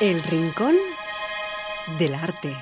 El Rincón del Arte.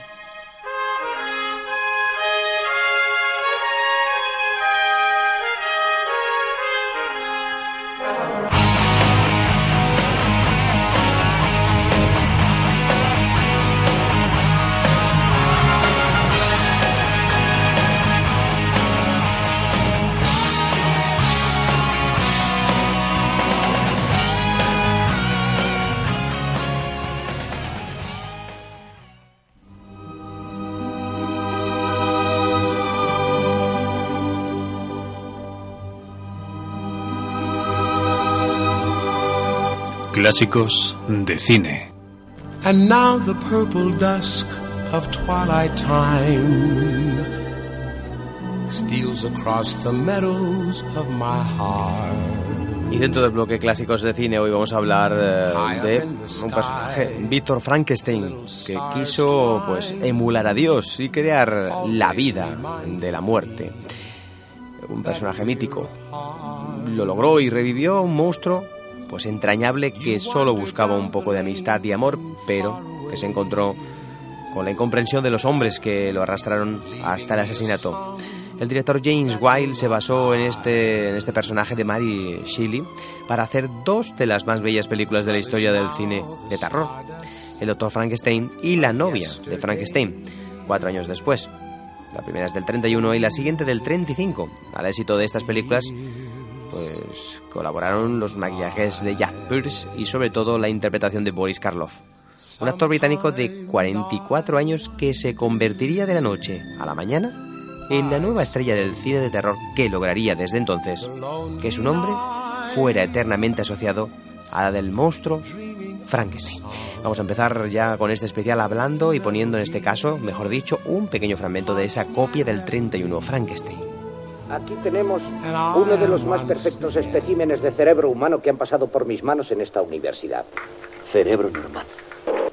Clásicos de cine. And now the purple dusk of twilight time steals across the meadows of my heart. Y dentro del bloque clásicos de cine hoy vamos a hablar eh, de un personaje, Víctor Frankenstein, que quiso pues emular a Dios y crear la vida de la muerte. Un personaje mítico. Lo logró y revivió un monstruo pues entrañable que solo buscaba un poco de amistad y amor, pero que se encontró con la incomprensión de los hombres que lo arrastraron hasta el asesinato. El director James Wilde se basó en este, en este personaje de Mary Shelley para hacer dos de las más bellas películas de la historia del cine de terror, El Doctor Frankenstein y La novia de Frankenstein, cuatro años después. La primera es del 31 y la siguiente del 35. Al éxito de estas películas, pues colaboraron los maquillajes de Jack Pierce y sobre todo la interpretación de Boris Karloff, un actor británico de 44 años que se convertiría de la noche a la mañana en la nueva estrella del cine de terror que lograría desde entonces que su nombre fuera eternamente asociado a la del monstruo Frankenstein. Vamos a empezar ya con este especial hablando y poniendo en este caso, mejor dicho, un pequeño fragmento de esa copia del 31 Frankenstein. Aquí tenemos uno de los más perfectos especímenes de cerebro humano que han pasado por mis manos en esta universidad. Cerebro normal.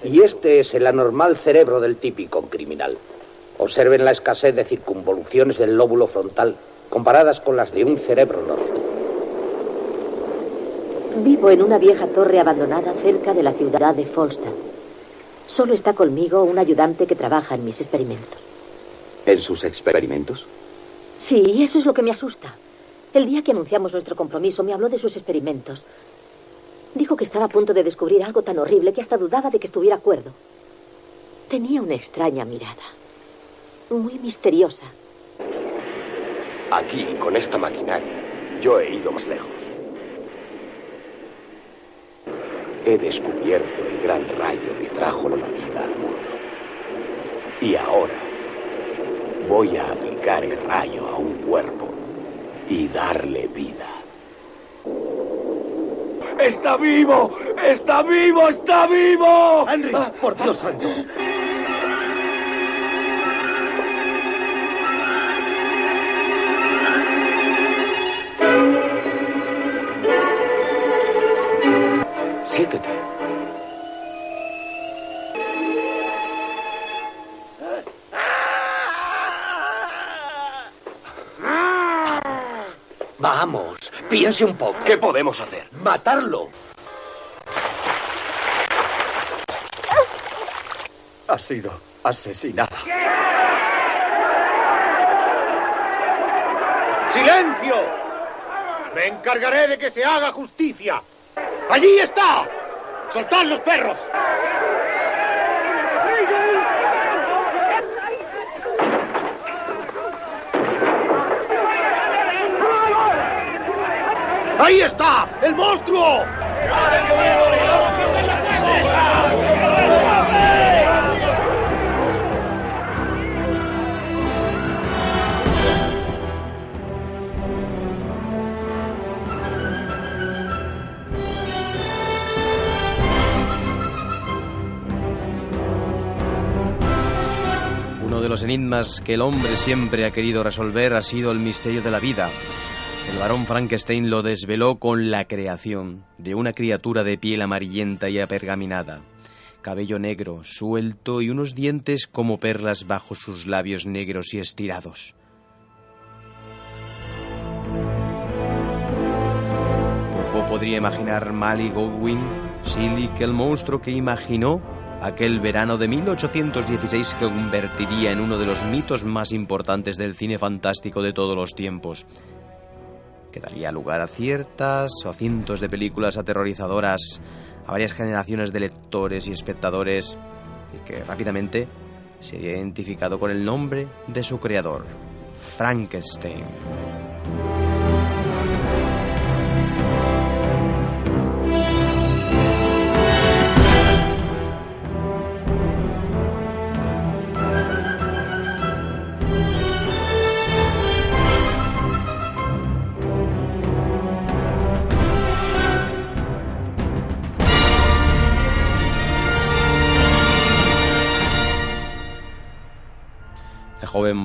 Y este es el anormal cerebro del típico criminal. Observen la escasez de circunvoluciones del lóbulo frontal comparadas con las de un cerebro normal. Vivo en una vieja torre abandonada cerca de la ciudad de Falstaff. Solo está conmigo un ayudante que trabaja en mis experimentos. ¿En sus experimentos? Sí, eso es lo que me asusta. El día que anunciamos nuestro compromiso me habló de sus experimentos. Dijo que estaba a punto de descubrir algo tan horrible que hasta dudaba de que estuviera acuerdo. Tenía una extraña mirada. Muy misteriosa. Aquí, con esta maquinaria, yo he ido más lejos. He descubierto el gran rayo que trajo la vida al mundo. Y ahora voy a aplicar el rayo a un cuerpo y darle vida. ¡Está vivo! ¡Está vivo! ¡Está vivo! Henry, por Dios santo. Piense un poco. ¿Qué podemos hacer? Matarlo. Ha sido asesinada. ¡Silencio! Me encargaré de que se haga justicia. ¡Allí está! ¡Soltad los perros! ¡Ahí está! ¡El monstruo! Uno de los enigmas que el hombre siempre ha querido resolver ha sido el misterio de la vida. El varón Frankenstein lo desveló con la creación de una criatura de piel amarillenta y apergaminada, cabello negro, suelto y unos dientes como perlas bajo sus labios negros y estirados. Popo podría imaginar Mally Godwin, Silly, que el monstruo que imaginó aquel verano de 1816 que convertiría en uno de los mitos más importantes del cine fantástico de todos los tiempos. Que daría lugar a ciertas o cientos de películas aterrorizadoras, a varias generaciones de lectores y espectadores, y que rápidamente sería identificado con el nombre de su creador, Frankenstein.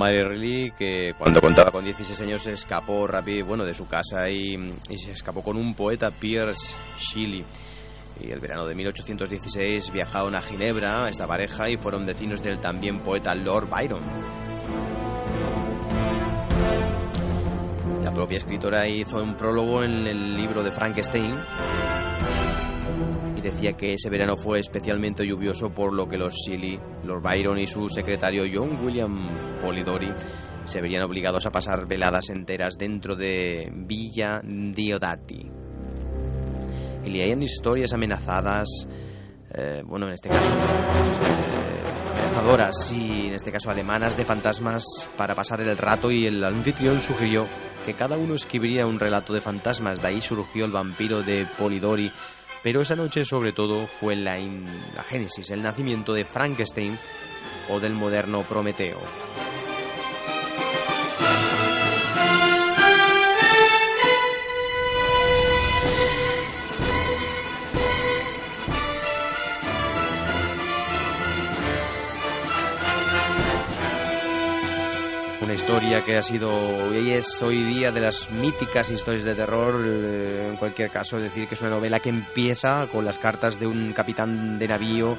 Mary que cuando contaba con 16 años se escapó rápido bueno, de su casa y, y se escapó con un poeta, Pierce Shelley. Y el verano de 1816 viajaron a Ginebra, esta pareja, y fueron vecinos del también poeta Lord Byron. La propia escritora hizo un prólogo en el libro de Frankenstein decía que ese verano fue especialmente lluvioso por lo que los Shelley, Lord Byron y su secretario John William Polidori se verían obligados a pasar veladas enteras dentro de Villa Diodati. Y leían historias amenazadas, eh, bueno, en este caso, amenazadoras y en este caso alemanas de fantasmas para pasar el rato y el anfitrión sugirió que cada uno escribiría un relato de fantasmas, de ahí surgió el vampiro de Polidori, pero esa noche sobre todo fue la, génesis, el nacimiento de Frankenstein o del moderno Prometeo. Una historia que ha sido y es hoy día de las míticas historias de terror, eh, en cualquier caso, decir, que es una novela que empieza con las cartas de un capitán de navío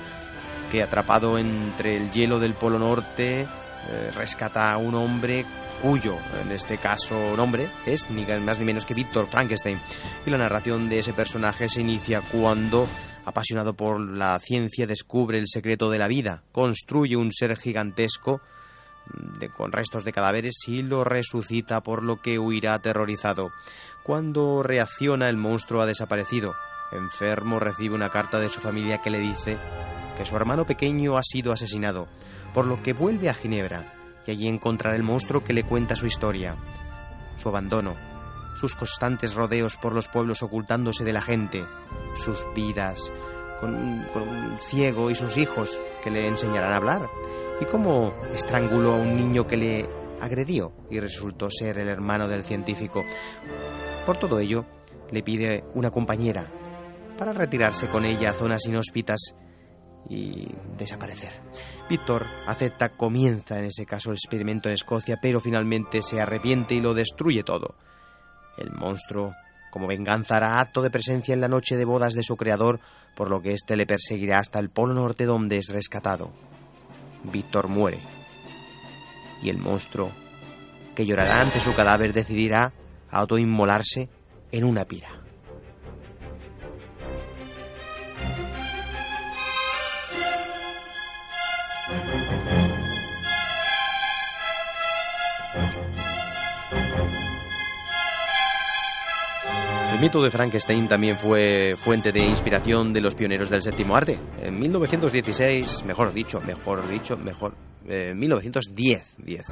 que atrapado entre el hielo del Polo Norte eh, rescata a un hombre cuyo, en este caso, nombre es ni más ni menos que Víctor Frankenstein. Y la narración de ese personaje se inicia cuando, apasionado por la ciencia, descubre el secreto de la vida, construye un ser gigantesco con restos de cadáveres y lo resucita por lo que huirá aterrorizado. Cuando reacciona el monstruo ha desaparecido. Enfermo recibe una carta de su familia que le dice que su hermano pequeño ha sido asesinado, por lo que vuelve a Ginebra y allí encontrará el monstruo que le cuenta su historia, su abandono, sus constantes rodeos por los pueblos ocultándose de la gente, sus vidas con con un ciego y sus hijos que le enseñarán a hablar, y cómo estranguló a un niño que le agredió y resultó ser el hermano del científico. Por todo ello, le pide una compañera para retirarse con ella a zonas inhóspitas y desaparecer. Víctor acepta, comienza en ese caso el experimento en Escocia, pero finalmente se arrepiente y lo destruye todo. El monstruo, como venganza, hará acto de presencia en la noche de bodas de su creador, por lo que éste le perseguirá hasta el Polo Norte donde es rescatado. Víctor muere. Y el monstruo, que llorará ante su cadáver, decidirá autoinmolarse en una pira. El mito de Frankenstein también fue fuente de inspiración de los pioneros del séptimo arte. En 1916, mejor dicho, mejor dicho, mejor, eh, 1910, 10,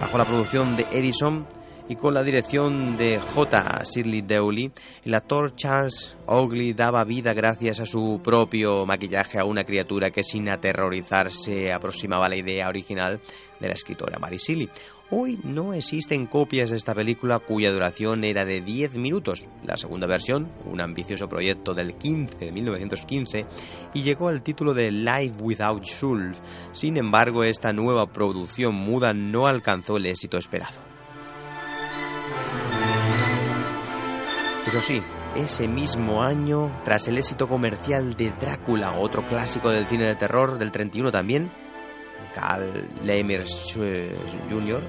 bajo la producción de Edison, y con la dirección de J. Shirley Dowley, el actor Charles Oakley daba vida gracias a su propio maquillaje a una criatura que sin aterrorizarse aproximaba a la idea original de la escritora Mary Shelley. Hoy no existen copias de esta película cuya duración era de 10 minutos. La segunda versión, un ambicioso proyecto del 15 de 1915, y llegó al título de Live Without Soul. Sin embargo, esta nueva producción muda no alcanzó el éxito esperado. Pero sí, ese mismo año, tras el éxito comercial de Drácula, otro clásico del cine de terror del 31 también, Carl Lemmer Jr.,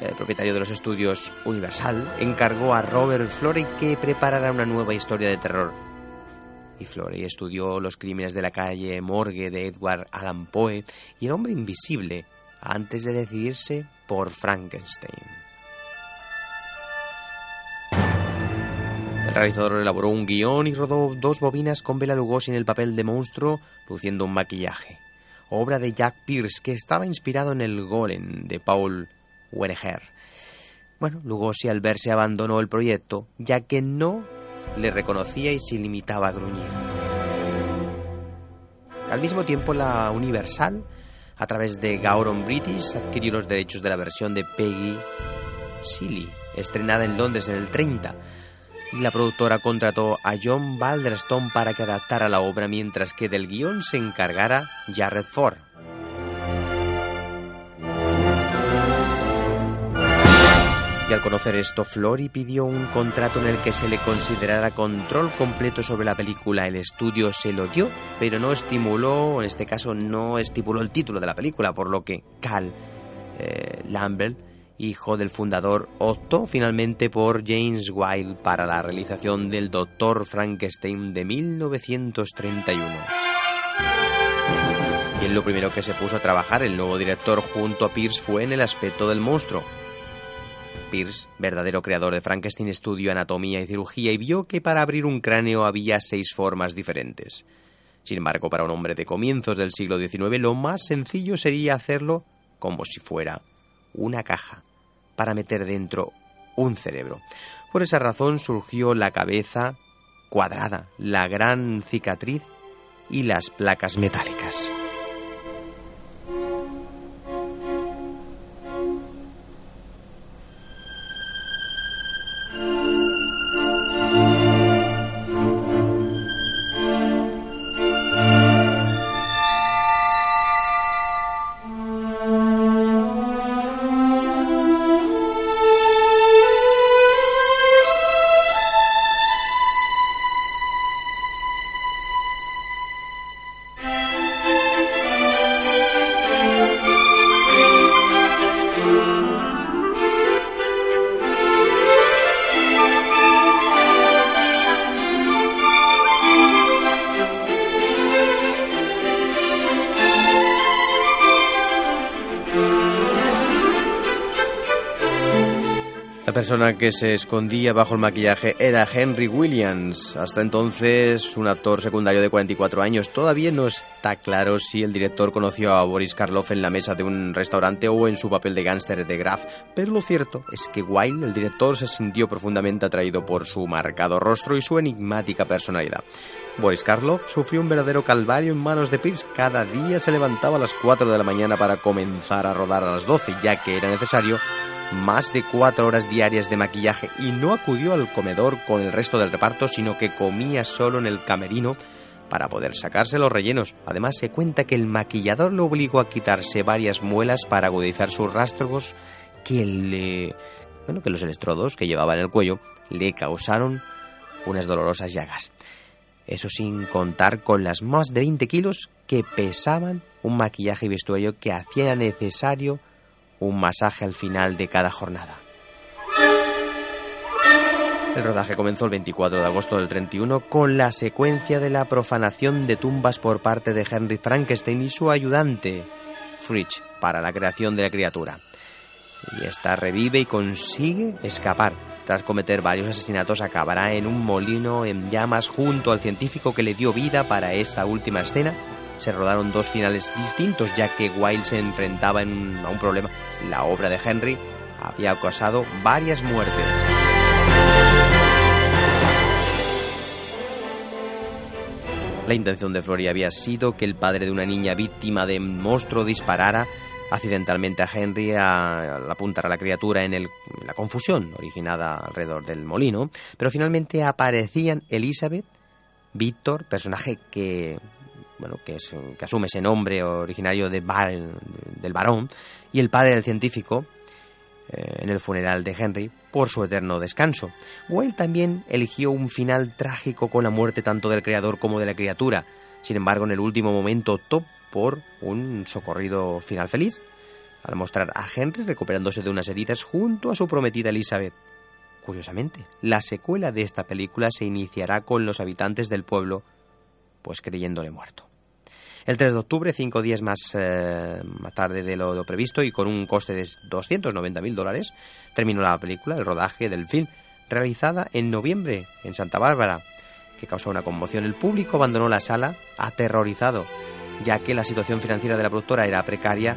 el propietario de los estudios Universal, encargó a Robert Florey que preparara una nueva historia de terror. Y Florey estudió los crímenes de la calle Morgue de Edward Allan Poe y El hombre invisible antes de decidirse por Frankenstein. El realizador elaboró un guion y rodó dos bobinas con Bela Lugosi en el papel de monstruo, luciendo un maquillaje. Obra de Jack Pierce que estaba inspirado en el Golem de Paul Wereger. Bueno, Lugosi al verse abandonó el proyecto, ya que no le reconocía y se limitaba a gruñir. Al mismo tiempo, la Universal, a través de Gauron British, adquirió los derechos de la versión de Peggy Silly, estrenada en Londres en el 30 y la productora contrató a John Balderston para que adaptara la obra mientras que del guion se encargara Jared Ford. Y al conocer esto, Flory pidió un contrato en el que se le considerara control completo sobre la película. El estudio se lo dio, pero no estimuló, en este caso no estipuló el título de la película, por lo que Cal eh, Lambert hijo del fundador, optó finalmente por James Wilde para la realización del Doctor Frankenstein de 1931. Y en lo primero que se puso a trabajar el nuevo director junto a Pierce fue en el aspecto del monstruo. Pierce, verdadero creador de Frankenstein, estudió anatomía y cirugía y vio que para abrir un cráneo había seis formas diferentes. Sin embargo, para un hombre de comienzos del siglo XIX, lo más sencillo sería hacerlo como si fuera una caja para meter dentro un cerebro. Por esa razón surgió la cabeza cuadrada, la gran cicatriz y las placas metálicas. Persona que se escondía bajo el maquillaje era Henry Williams, hasta entonces un actor secundario de 44 años. Todavía no está claro si el director conoció a Boris Karloff en la mesa de un restaurante o en su papel de gángster de Graf, pero lo cierto es que Wilde, el director, se sintió profundamente atraído por su marcado rostro y su enigmática personalidad. Boris Karloff sufrió un verdadero calvario en manos de Pierce. Cada día se levantaba a las 4 de la mañana para comenzar a rodar a las 12, ya que era necesario más de cuatro horas diarias de maquillaje y no acudió al comedor con el resto del reparto, sino que comía solo en el camerino para poder sacarse los rellenos. Además, se cuenta que el maquillador lo obligó a quitarse varias muelas para agudizar sus rastros que le. Bueno, que los electrodos que llevaba en el cuello le causaron unas dolorosas llagas. Eso sin contar con las más de 20 kilos que pesaban un maquillaje y vestuario que hacía necesario un masaje al final de cada jornada. El rodaje comenzó el 24 de agosto del 31 con la secuencia de la profanación de tumbas por parte de Henry Frankenstein y su ayudante, Fritz, para la creación de la criatura. Y esta revive y consigue escapar. Tras cometer varios asesinatos acabará en un molino en llamas junto al científico que le dio vida para esa última escena se rodaron dos finales distintos, ya que Wilde se enfrentaba a un problema. La obra de Henry había causado varias muertes. La intención de Flory había sido que el padre de una niña víctima de monstruo disparara accidentalmente a Henry al apuntar a la criatura en, el, la confusión originada alrededor del molino, pero finalmente aparecían Elizabeth, Víctor, personaje que bueno, que, asume ese nombre originario de del varón, y el padre del científico eh, en el funeral de Henry por su eterno descanso. Whale también eligió un final trágico con la muerte tanto del creador como de la criatura. Sin embargo, en el último momento optó por un socorrido final feliz, al mostrar a Henry recuperándose de unas heridas junto a su prometida Elizabeth. Curiosamente, la secuela de esta película se iniciará con los habitantes del pueblo, pues creyéndole muerto. El 3 de octubre, cinco días más, eh, tarde de lo, lo, previsto y con un coste de 290.000 dólares, terminó la película, el rodaje del film, realizada en noviembre en Santa Bárbara, que causó una conmoción. El público abandonó la sala aterrorizado, ya que la situación financiera de la productora era precaria,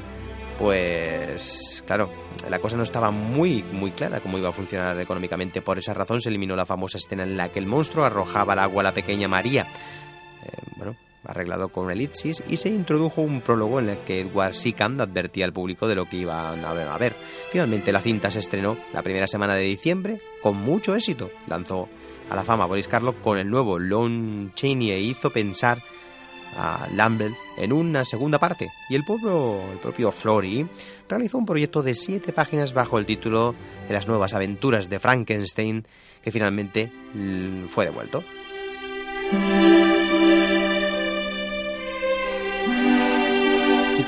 pues claro, la cosa no estaba muy, muy clara cómo iba a funcionar económicamente. Por esa razón se eliminó la famosa escena en la que el monstruo arrojaba al agua a la pequeña María. Arreglado con elipsis, y se introdujo un prólogo en el que Edward Seacamp advertía al público de lo que iban a ver. Finalmente la cinta se estrenó la primera semana de diciembre con mucho éxito. Lanzó a la fama Boris Karloff con el nuevo Lon Chaney e hizo pensar a Lambert en una segunda parte. Y el propio, el propio Flory realizó un proyecto de siete páginas bajo el título de las nuevas aventuras de Frankenstein que finalmente fue devuelto.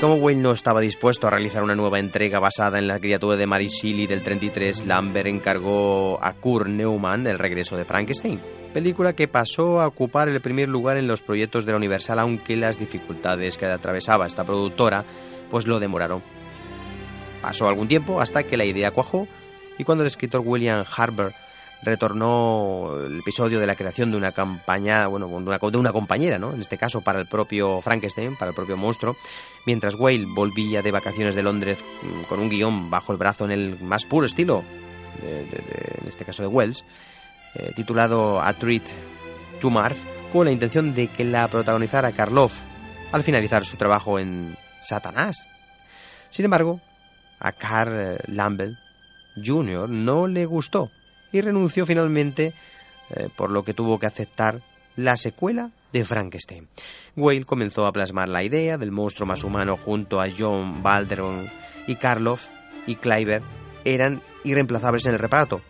Como Wayne no estaba dispuesto a realizar una nueva entrega basada en la criatura de Mary Shelley del 33, Lambert encargó a Kurt Neumann el regreso de Frankenstein, película que pasó a ocupar el primer lugar en los proyectos de la Universal, aunque las dificultades que atravesaba esta productora pues lo demoraron. Pasó algún tiempo hasta que la idea cuajó y cuando el escritor William Harper retornó el episodio de la creación de una campaña, bueno, de una, de una compañera, ¿no? En este caso para el propio Frankenstein, para el propio monstruo, mientras Whale volvía de vacaciones de Londres mm, con un guion bajo el brazo en el más puro estilo, en este caso de Wells, eh, titulado A Treat to Marv, con la intención de que la protagonizara Karloff al finalizar su trabajo en Satanás. Sin embargo, a Carl Lambert Jr. no le gustó y renunció finalmente, eh, por lo que tuvo que aceptar la secuela de Frankenstein. Whale comenzó a plasmar la idea del monstruo más humano junto a John Balderon y Karloff y Kleiber eran irreemplazables en el reparto.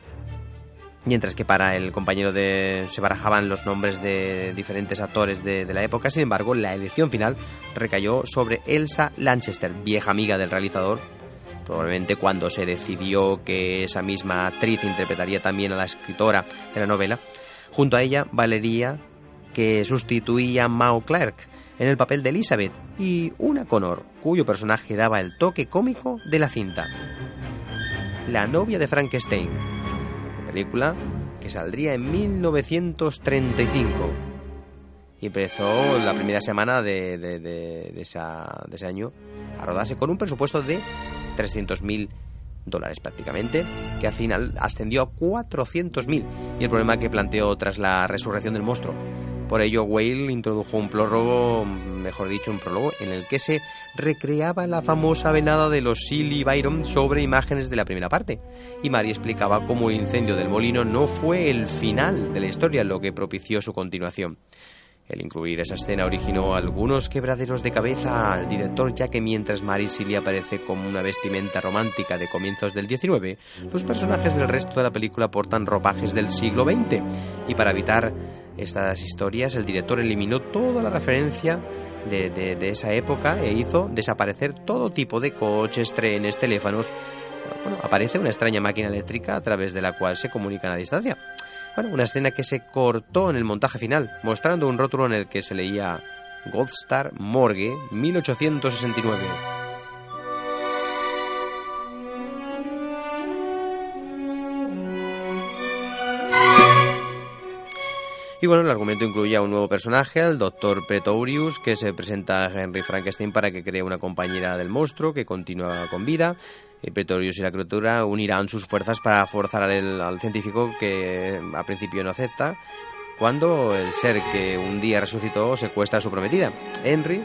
Mientras que para el compañero de se barajaban los nombres de diferentes actores de, de la época, sin embargo, la elección final recayó sobre Elsa Lanchester, vieja amiga del realizador, probablemente cuando se decidió que esa misma actriz interpretaría también a la escritora de la novela, junto a ella Valeria, que sustituía a Mao Clark en el papel de Elizabeth, y una Connor, cuyo personaje daba el toque cómico de la cinta. La novia de Frankenstein, película que saldría en 1935 y empezó la primera semana de, de, ese año a rodarse con un presupuesto de 300.000 dólares prácticamente, que al final ascendió a 400.000 y el problema que planteó tras la resurrección del monstruo. Por ello, Whale introdujo un prólogo, mejor dicho, un prólogo, en el que se recreaba la famosa venada de los Silly Byron sobre imágenes de la primera parte. Y Mary explicaba cómo el incendio del molino no fue el final de la historia lo que propició su continuación. El incluir esa escena originó algunos quebraderos de cabeza al director, ya que mientras Mary Silly aparece como una vestimenta romántica de comienzos del XIX, los personajes del resto de la película portan ropajes del siglo XX. Y para evitar estas historias, el director eliminó toda la referencia de, de, de esa época e hizo desaparecer todo tipo de coches, trenes, teléfonos. Bueno, aparece una extraña máquina eléctrica a través de la cual se comunican a distancia. Bueno, una escena que se cortó en el montaje final, mostrando un rótulo en el que se leía Goldstar Morgue 1869. Y bueno, el argumento incluye a un nuevo personaje, al Dr. Pretorius, que se presenta a Henry Frankenstein para que cree una compañera del monstruo que continúa con vida. Pretorius y la criatura unirán sus fuerzas para forzar al, científico que al principio no acepta cuando el ser que un día resucitó secuestra a su prometida. Henry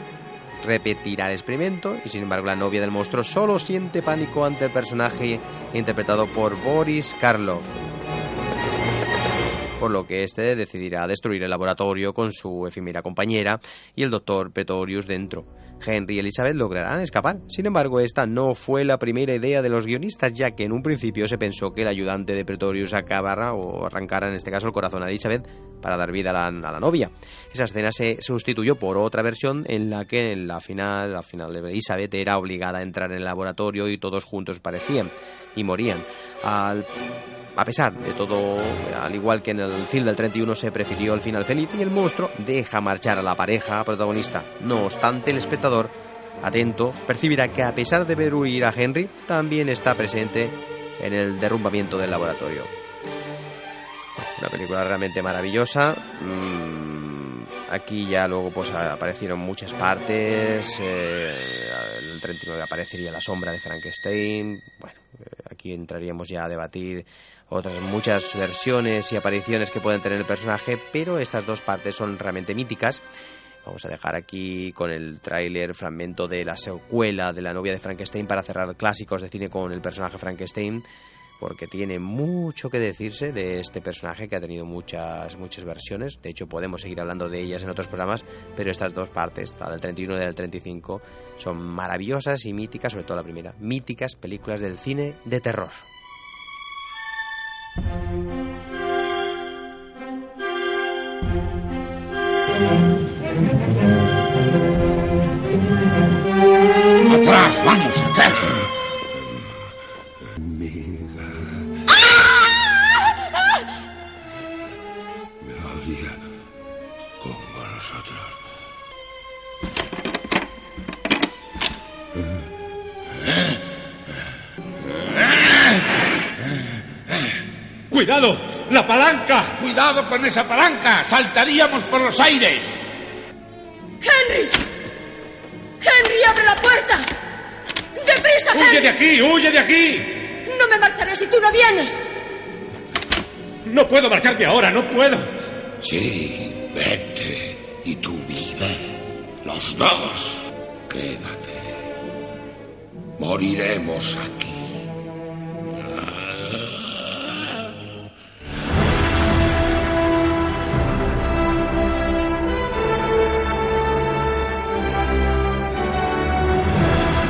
repetirá el experimento y sin embargo la novia del monstruo solo siente pánico ante el personaje interpretado por Boris Karloff por lo que este decidirá destruir el laboratorio con su efímera compañera y el doctor Pretorius dentro. Henry y Elizabeth lograrán escapar. Sin embargo, esta no fue la primera idea de los guionistas, ya que en un principio se pensó que el ayudante de Pretorius acabara o arrancara en este caso el corazón a Elizabeth para dar vida a la, novia. Esa escena se sustituyó por otra versión en la que en la final, final Elizabeth era obligada a entrar en el laboratorio y todos juntos parecían y morían. Al a pesar de todo, al igual que en el film del 31 se prefirió el final feliz y el monstruo deja marchar a la pareja protagonista. No obstante, el espectador, atento, percibirá que a pesar de ver huir a Henry, también está presente en el derrumbamiento del laboratorio. Una película realmente maravillosa. Mm, aquí ya luego pues aparecieron muchas partes. Eh, el 39 aparecería la sombra de Frankenstein. Bueno, eh, aquí entraríamos ya a debatir otras muchas versiones y apariciones que pueden tener el personaje, pero estas dos partes son realmente míticas. Vamos a dejar aquí con el tráiler fragmento de la secuela de la novia de Frankenstein para cerrar clásicos de cine con el personaje Frankenstein, porque tiene mucho que decirse de este personaje que ha tenido muchas muchas versiones. De hecho, podemos seguir hablando de ellas en otros programas, pero estas dos partes, la del 31 y la del 35, son maravillosas y míticas, sobre todo la primera, míticas películas del cine de terror. ¡Cuidado! ¡La palanca! ¡Cuidado con esa palanca! ¡Saltaríamos por los aires! ¡Henry! ¡Henry, abre la puerta! ¡Deprisa, ¡Huye Henry! de aquí! ¡Huye de aquí! No me marcharé si tú no vienes. No puedo marcharme ahora, no puedo. Sí, vete y tú vive. Los dos. Quédate. Moriremos aquí.